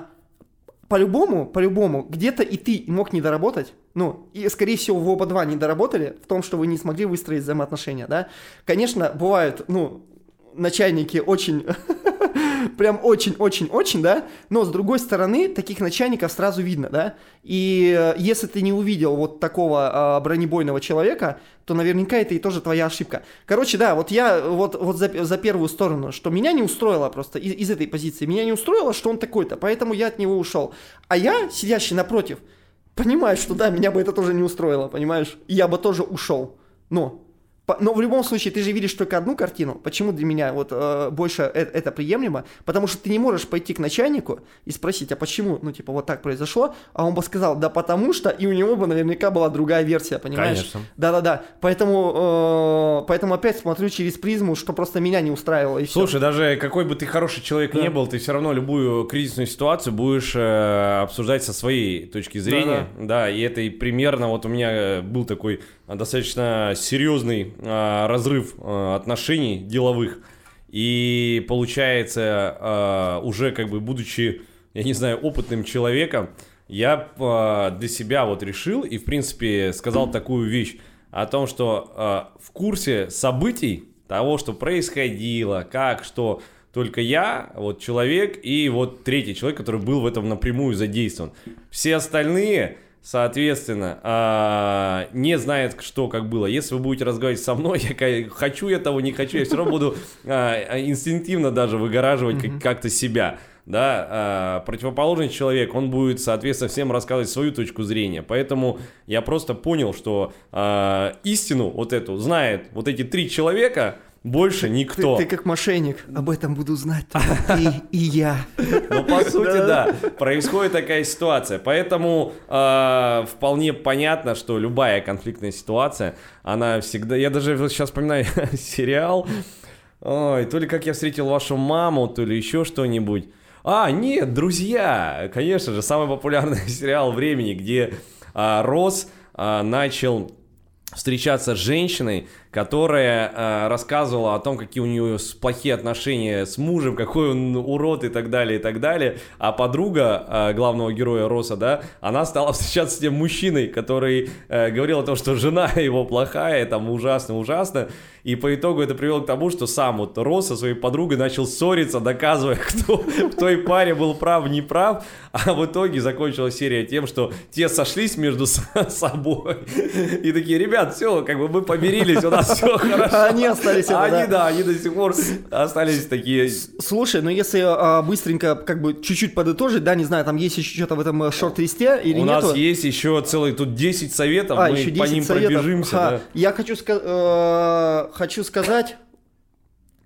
Speaker 2: по-любому, по-любому, где-то и ты мог не доработать. Ну, и, скорее всего, вы оба два не доработали в том, что вы не смогли выстроить взаимоотношения, да. Конечно, бывают, ну, начальники очень... Прям очень-очень-очень, да? Но, с другой стороны, таких начальников сразу видно, да? И э, если ты не увидел вот такого а, бронебойного человека, то наверняка это и тоже твоя ошибка. Короче, да, вот я вот, вот за, за первую сторону, что меня не устроило просто из, из этой позиции, меня не устроило, что он такой-то, поэтому я от него ушел. А я, сидящий напротив, понимаю, что да, меня бы это тоже не устроило, понимаешь? Я бы тоже ушел. Но Но в любом случае, ты же видишь только одну картину. Почему для меня вот э, больше э- это приемлемо? Потому что ты не можешь пойти к начальнику и спросить, а почему, ну, типа, вот так произошло, а он бы сказал, да потому что, и у него бы наверняка была другая версия, понимаешь?
Speaker 1: Конечно.
Speaker 2: Да-да-да. Поэтому, э, поэтому опять смотрю через призму, что просто меня не устраивало, и.
Speaker 1: Слушай, даже какой бы ты хороший человек не был, ты все равно любую кризисную ситуацию будешь э, обсуждать со своей точки зрения. Да, и это и примерно вот у меня э, был такой достаточно серьезный э, разрыв э, отношений деловых. И получается, э, уже как бы будучи, я не знаю, опытным человеком, я э, для себя вот решил и, в принципе, сказал такую вещь о том, что э, в курсе событий того, что происходило, как, что, только я, вот человек и вот третий человек, который был в этом напрямую задействован. Все остальные, соответственно, а, не знают, что как было. Если вы будете разговаривать со мной, я хочу я того, не хочу, я все равно буду а, инстинктивно даже выгораживать как- как-то себя. Да, а, противоположный человек, он будет, соответственно, всем рассказывать свою точку зрения. Поэтому я просто понял, что истину вот эту знает вот эти три человека, больше никто.
Speaker 2: Ты, ты как мошенник, об этом буду знать ты и я.
Speaker 1: Ну, по сути, да, происходит такая ситуация. Поэтому э, вполне понятно, что любая конфликтная ситуация, она всегда... Я даже сейчас вспоминаю сериал, ой, то ли как я встретил вашу маму, то ли еще что-нибудь. А, нет, друзья! Конечно же, самый популярный сериал времени, где а, Росс а, начал встречаться с женщиной, которая э, рассказывала о том, какие у нее плохие отношения с мужем, какой он урод и так далее, и так далее. А подруга э, главного героя Роса, да, она стала встречаться с тем мужчиной, который э, говорил о том, что жена его плохая, там ужасно, ужасно. И по итогу это привело к тому, что сам вот Рос со своей подругой начал ссориться, доказывая, кто в той паре был прав, не прав. А в итоге закончилась серия тем, что те сошлись между собой. И такие, ребят, все, как бы мы помирились, у нас все хорошо.
Speaker 2: Они остались это,
Speaker 1: они,
Speaker 2: да.
Speaker 1: они до сих пор остались такие...
Speaker 2: Слушай, ну если а, быстренько, как бы чуть-чуть подытожить, да, не знаю, там есть еще что-то в этом э, шорт-листе или
Speaker 1: У
Speaker 2: нету?
Speaker 1: нас есть еще целый тут 10 советов,
Speaker 2: А,
Speaker 1: мы по
Speaker 2: 10
Speaker 1: ним пробежимся.
Speaker 2: Я хочу, э, хочу сказать...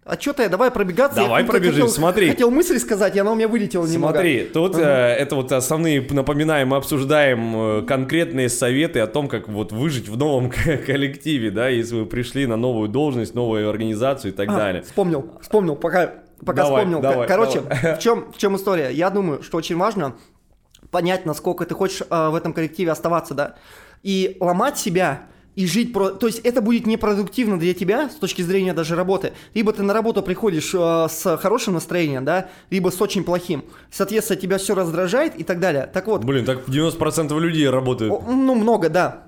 Speaker 2: А что ты, давай пробегаться.
Speaker 1: Давай
Speaker 2: я
Speaker 1: пробежим,
Speaker 2: хотел,
Speaker 1: смотри.
Speaker 2: Хотел мысль сказать, и она у меня вылетела немного.
Speaker 1: Смотри, тут э, это вот основные, напоминаем, мы обсуждаем э, конкретные советы о том, как вот выжить в новом ко- коллективе, да, если вы пришли на новую должность, новую организацию и так
Speaker 2: А,
Speaker 1: далее.
Speaker 2: Вспомнил, вспомнил, пока, пока
Speaker 1: Давай,
Speaker 2: вспомнил.
Speaker 1: давай,
Speaker 2: Короче,
Speaker 1: давай.
Speaker 2: в чем, в чем история? Я думаю, что очень важно понять, насколько ты хочешь э, в этом коллективе оставаться, да, и ломать себя и жить про... То есть это будет непродуктивно для тебя с точки зрения даже работы. Либо ты на работу приходишь э, с хорошим настроением, да, либо с очень плохим. Соответственно, тебя все раздражает и так далее. Так вот,
Speaker 1: Блин, так 90% людей работают.
Speaker 2: о, Ну, много, да.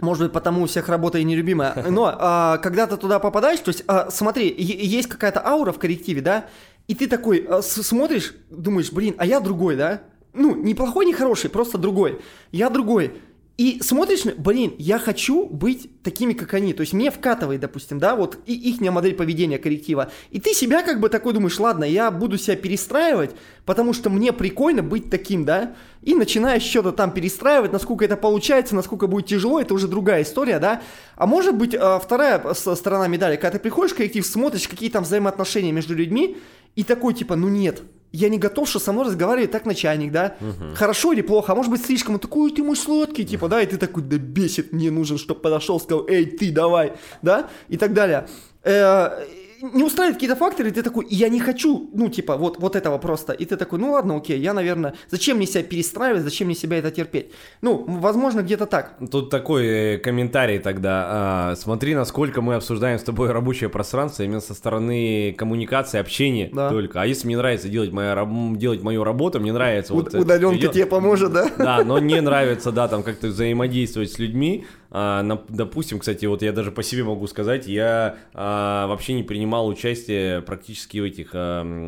Speaker 2: Может быть, потому у всех работа и нелюбимая. Но а, когда ты туда попадаешь, то есть, а, смотри, есть какая-то аура в коллективе, да, и ты такой а, смотришь, думаешь, блин, а я другой, да? Ну, не плохой, не хороший, просто другой. Я другой. И смотришь, блин, я хочу быть такими, как они. То есть мне вкатывает, допустим, да, вот и их модель поведения коллектива. И ты себя как бы такой думаешь, ладно, я буду себя перестраивать, потому что мне прикольно быть таким, да. И начинаешь что-то там перестраивать, насколько это получается, насколько будет тяжело, это уже другая история, да. А может быть, а, вторая сторона медали, когда ты приходишь в коллектив, смотришь, какие там взаимоотношения между людьми, и такой типа, ну нет, я не готов, что со мной разговаривает так начальник, да? Хорошо или плохо, а может быть слишком, он такой, «Ой, ты мой сладкий, типа, да, и ты такой, да бесит, мне нужен, чтобы подошел, сказал, эй, ты, давай, да, и так далее. Э, не устраивают какие-то факторы, и ты такой, я не хочу, ну, типа, вот, вот этого просто. И ты такой, ну ладно, окей, я, наверное, зачем мне себя перестраивать, зачем мне себя это терпеть? Ну, возможно, где-то так.
Speaker 1: Тут такой э, комментарий тогда. А, смотри, насколько мы обсуждаем с тобой рабочее пространство именно со стороны коммуникации, общения
Speaker 2: Да.
Speaker 1: только. А если мне нравится делать, моя, делать мою работу, мне нравится... вот это
Speaker 2: Удаленка
Speaker 1: всё
Speaker 2: тебе поможет, да?
Speaker 1: Да, но не нравится, да, там как-то взаимодействовать с людьми. А, допустим, кстати, вот я даже по себе могу сказать, я а, вообще не принимал участие практически в этих, а,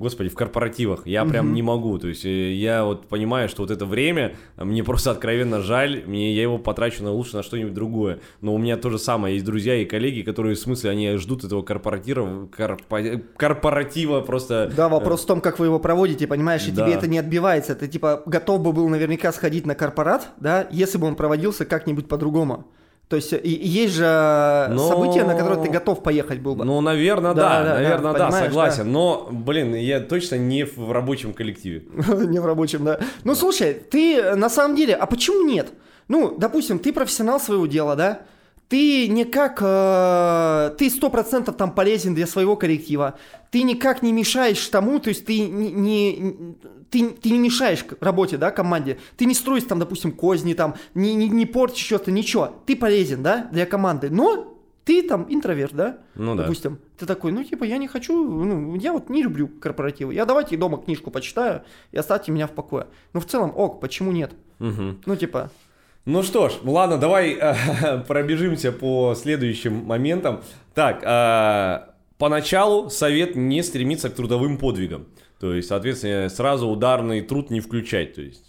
Speaker 1: господи, в корпоративах. Я прям не могу. То есть э, я вот понимаю, что вот это время а, мне просто откровенно жаль, мне я его потрачу на лучше на что-нибудь другое. Но у меня то же самое есть друзья и коллеги, которые в смысле они ждут этого корпоратива, корпо- корпоратива просто.
Speaker 2: Да, вопрос в том, как вы его проводите, понимаешь, и
Speaker 1: Да.
Speaker 2: тебе это не отбивается. Ты типа готов бы был наверняка сходить на корпорат, да, если бы он проводился как-нибудь по-другому. То есть и, и есть же
Speaker 1: Но-
Speaker 2: события, на которые ты готов поехать был бы.
Speaker 1: Ну, наверное,
Speaker 2: Да,
Speaker 1: да,
Speaker 2: да, да,
Speaker 1: наверное, да,
Speaker 2: понимаешь,
Speaker 1: согласен. Но, блин, я точно не в рабочем коллективе.
Speaker 2: Не в рабочем, да. Ну, слушай, ты э, на самом деле, а почему нет? Ну, допустим, ты профессионал своего дела, да? Ты никак, э, ты сто процентов там полезен для своего коллектива. Ты никак не мешаешь тому, то есть ты не, не- ты, ты не мешаешь работе, да, команде. Ты не строишь там, допустим, козни, там, не, не, не портишь что-то, ничего. Ты полезен, да, для команды. Но ты там интроверт, да?
Speaker 1: Ну да.
Speaker 2: Допустим. Ты такой, ну, типа, я не хочу, ну, я вот не люблю корпоративы. Я давайте дома книжку почитаю и оставьте меня в покое. Ну, в целом, ок, почему нет?
Speaker 1: Мгм.
Speaker 2: Ну, типа,
Speaker 1: Ну что ж, ладно, давай э, пробежимся по следующим моментам. Так, э, поначалу совет не стремиться к трудовым подвигам. То есть, соответственно, сразу ударный труд не включать. То есть,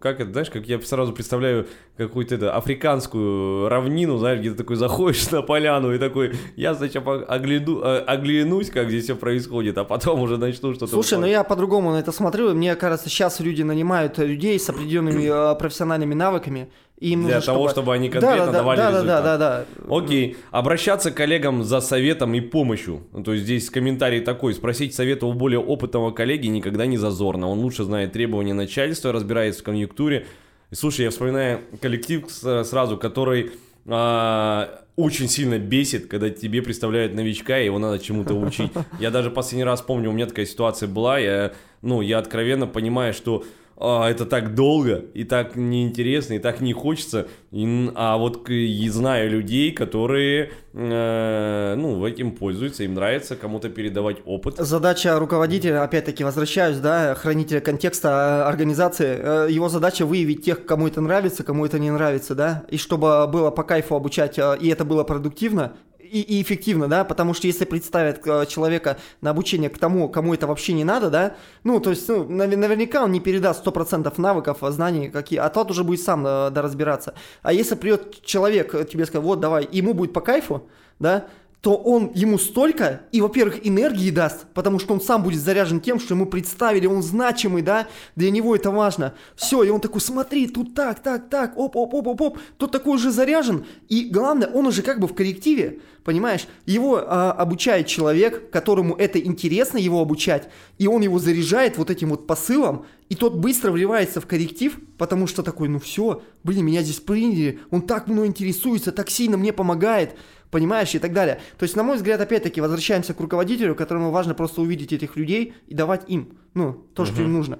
Speaker 1: как это, знаешь, как я сразу представляю какую-то это, африканскую равнину, знаешь, где ты такой заходишь на поляну и такой, я сначала огляду, э, оглянусь, как здесь все происходит, а потом уже начну что-то...
Speaker 2: слушай, ну я по-другому на это смотрю. и Мне кажется, сейчас люди нанимают людей с определенными э, профессиональными навыками. И им
Speaker 1: Для
Speaker 2: нужно,
Speaker 1: того, чтобы они конкретно
Speaker 2: да, да,
Speaker 1: давали
Speaker 2: да,
Speaker 1: результат.
Speaker 2: да, да, да.
Speaker 1: Окей. Обращаться к коллегам за советом и помощью. Ну, То есть здесь комментарий такой. Спросить совета у более опытного коллеги никогда не зазорно. Он лучше знает требования начальства, разбирается в конъюнктуре. И, слушай, я вспоминаю коллектив сразу, который а, очень сильно бесит, когда тебе представляют новичка, и его надо чему-то учить. Я даже последний раз помню, у меня такая ситуация была, я, ну, я откровенно понимаю, что а, это так долго, и так неинтересно, и так не хочется. И, а вот и знаю людей, которые, э, ну, этим пользуются, им нравится кому-то передавать опыт.
Speaker 2: Задача руководителя, опять-таки, возвращаюсь, да, хранителя контекста э, организации, э, его задача выявить тех, кому это нравится, кому это не нравится, да, и чтобы было по кайфу обучать, э, и это было продуктивно, и, и эффективно, да, потому что если представят э, человека на обучение к тому, кому это вообще не надо, да, ну, то есть, ну, наверняка он не передаст 100% навыков, а, знаний, какие, а тот уже будет сам да, разбираться. А если придет человек, э, тебе скажет, вот, давай, ему будет по кайфу, да, то он ему столько, и, во-первых, энергии даст, потому что он сам будет заряжен тем, что ему представили, он значимый, да, для него это важно. Все, и он такой, смотри, тут так, так, так, оп, оп, оп, оп, оп, тот такой уже заряжен, и главное, он уже как бы в коррективе, понимаешь, его а, обучает человек, которому это интересно его обучать, и он его заряжает вот этим вот посылом, и тот быстро вливается в корректив, потому что такой, ну все, блин, меня здесь приняли, он так мной интересуется, так сильно мне помогает, понимаешь, и так далее. То есть, на мой взгляд, опять-таки, возвращаемся к руководителю, которому важно просто увидеть этих людей и давать им, ну, то, что им нужно.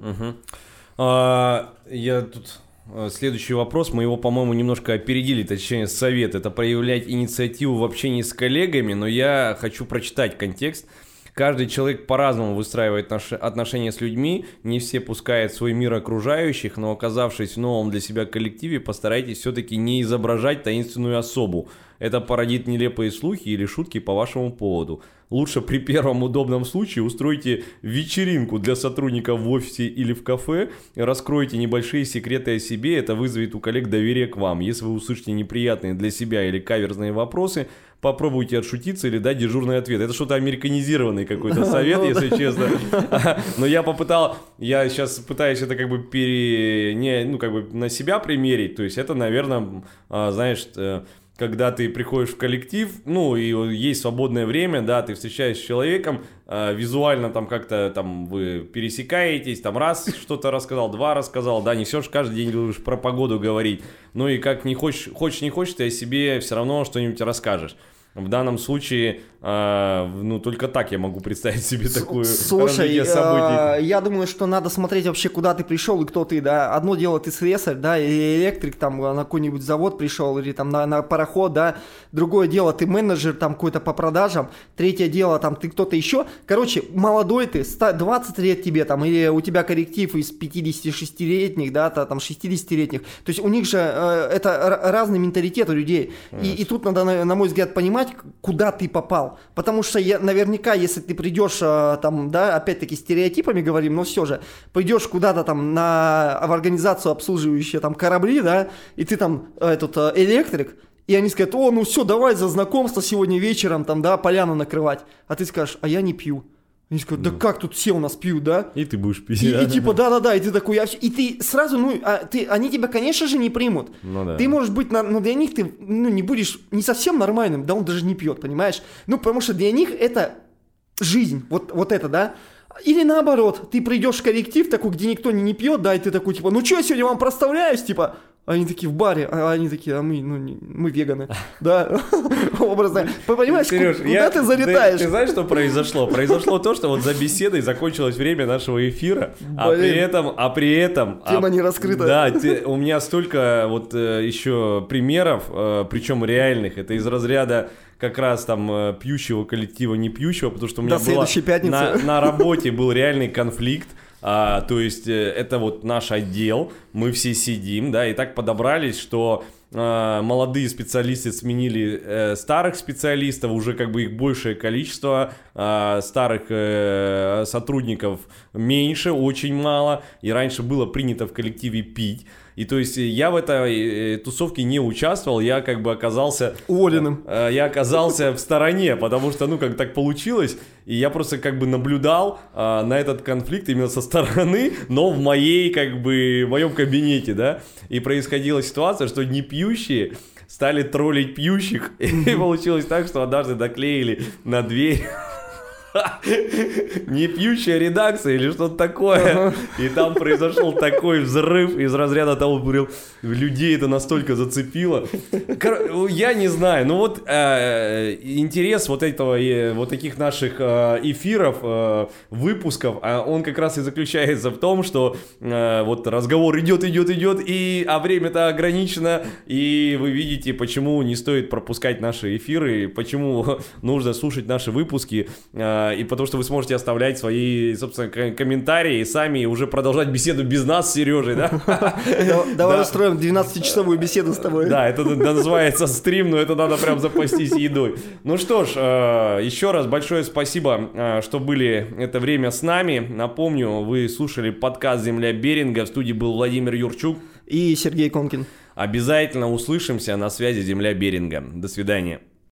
Speaker 1: А, я тут а, Следующий вопрос, мы его, по-моему, немножко опередили, точнее, совет. Это проявлять инициативу в общении с коллегами, но я хочу прочитать контекст. Каждый человек по-разному выстраивает наши отношения с людьми, не все пускают свой мир окружающих, но оказавшись в новом для себя коллективе, постарайтесь все-таки не изображать таинственную особу. Это породит нелепые слухи или шутки по вашему поводу. Лучше при первом удобном случае устройте вечеринку для сотрудников в офисе или в кафе, раскройте небольшие секреты о себе, это вызовет у коллег доверие к вам. Если вы услышите неприятные для себя или каверзные вопросы, попробуйте отшутиться или дать дежурный ответ. Это что-то американизированный какой-то совет, если честно. Но я попытал, я сейчас пытаюсь это как бы пере, не, ну как бы на себя примерить. То есть это, наверное, а, знаешь, э, когда ты приходишь в коллектив, ну, и есть свободное время, да, ты встречаешься с человеком, э, визуально там как-то там вы пересекаетесь, там раз что-то рассказал, два рассказал, да, не все же каждый день будешь про погоду говорить, ну и как не хочешь, хочешь не хочешь, ты о себе все равно что-нибудь расскажешь. В данном случае, э, ну, только так я могу представить себе такую
Speaker 2: Слушай, э, я думаю, что надо смотреть вообще, куда ты пришел и кто ты, да. Одно дело ты слесарь, да, или электрик там на какой-нибудь завод пришел, или там на, на пароход, да. Другое дело, ты менеджер там какой-то по продажам. Третье дело, там ты кто-то еще. Короче, молодой ты, 20 лет тебе там, или у тебя коллектив из 56-летних, да, там 60-летних. То есть у них же э, это разный менталитет у людей. И, и тут надо, на, на мой взгляд, понимать, понимать, куда ты попал. Потому что я, наверняка, если ты придешь а, там, да, опять-таки стереотипами говорим, но все же, пойдешь куда-то там на, в организацию, обслуживающую там корабли, да, и ты там этот а, электрик, и они скажут, о, ну все, давай за знакомство сегодня вечером, там, да, поляну накрывать. А ты скажешь, а я не пью. Они скажут, да ну. как тут все у нас пьют, да?
Speaker 1: И ты будешь пить.
Speaker 2: И, и типа, да-да-да, и ты такой, я... и ты сразу, ну, а, ты, они тебя, конечно же, не примут. Ну, да. Ты можешь быть, но для них ты, ну, не будешь не совсем нормальным, да он даже не пьет, понимаешь? Ну, потому что для них это жизнь, вот, вот это, да? Или наоборот, ты придешь в коллектив такой, где никто не, не пьет, да, и ты такой, типа, ну что, я сегодня вам проставляюсь, типа, они такие в баре, а они такие, а мы, ну, не, мы веганы. Да, образно. Понимаешь, Сереж, куда я, ты залетаешь?
Speaker 1: Ты, ты знаешь, что произошло? Произошло то, что вот за беседой закончилось время нашего эфира, а при этом, а при этом...
Speaker 2: Тема а, не раскрыта.
Speaker 1: Да, те, у меня столько вот э, еще примеров, э, причем реальных. Это из разряда как раз там э, пьющего коллектива, не пьющего, потому что у меня
Speaker 2: До была
Speaker 1: на, на работе был реальный конфликт. А, то есть э, это вот наш отдел, мы все сидим, да, и так подобрались, что а, молодые специалисты сменили э, старых специалистов, уже как бы их большее количество, а, старых э, сотрудников меньше, очень мало, и раньше было принято в коллективе пить. И то есть я в этой э, тусовке не участвовал, я как бы оказался...
Speaker 2: Уволенным.
Speaker 1: Э, я оказался в стороне, потому что, ну, как так получилось, и я просто как бы наблюдал э, на этот конфликт именно со стороны, но в моей, как бы, в моем кабинете, да, и происходила ситуация, что не пьющие стали троллить пьющих, и получилось так, что однажды доклеили на дверь не пьющая редакция или что-то такое. И там произошел такой взрыв из разряда того, говорил, людей это настолько зацепило. Я не знаю, ну вот э, интерес вот этого, э, вот таких наших э, эфиров, э, выпусков, а он как раз и заключается в том, что э, вот разговор идет, идет, идет, и, а время-то ограничено, и вы видите, почему не стоит пропускать наши эфиры, почему нужно слушать наши выпуски, э, и потому что вы сможете оставлять свои, собственно, комментарии и сами уже продолжать беседу без нас с Сережей, да?
Speaker 2: Да- Давай
Speaker 1: Да.
Speaker 2: устроим 12-часовую беседу с тобой.
Speaker 1: Да, это называется стрим, но это надо прям запастись едой. Ну что ж, э, еще раз большое спасибо, э, что были это время с нами. Напомню, вы слушали подкаст «Земля Беринга». В студии был Владимир Юрчук.
Speaker 2: И Сергей Конкин.
Speaker 1: Обязательно услышимся на связи «Земля Беринга». До свидания.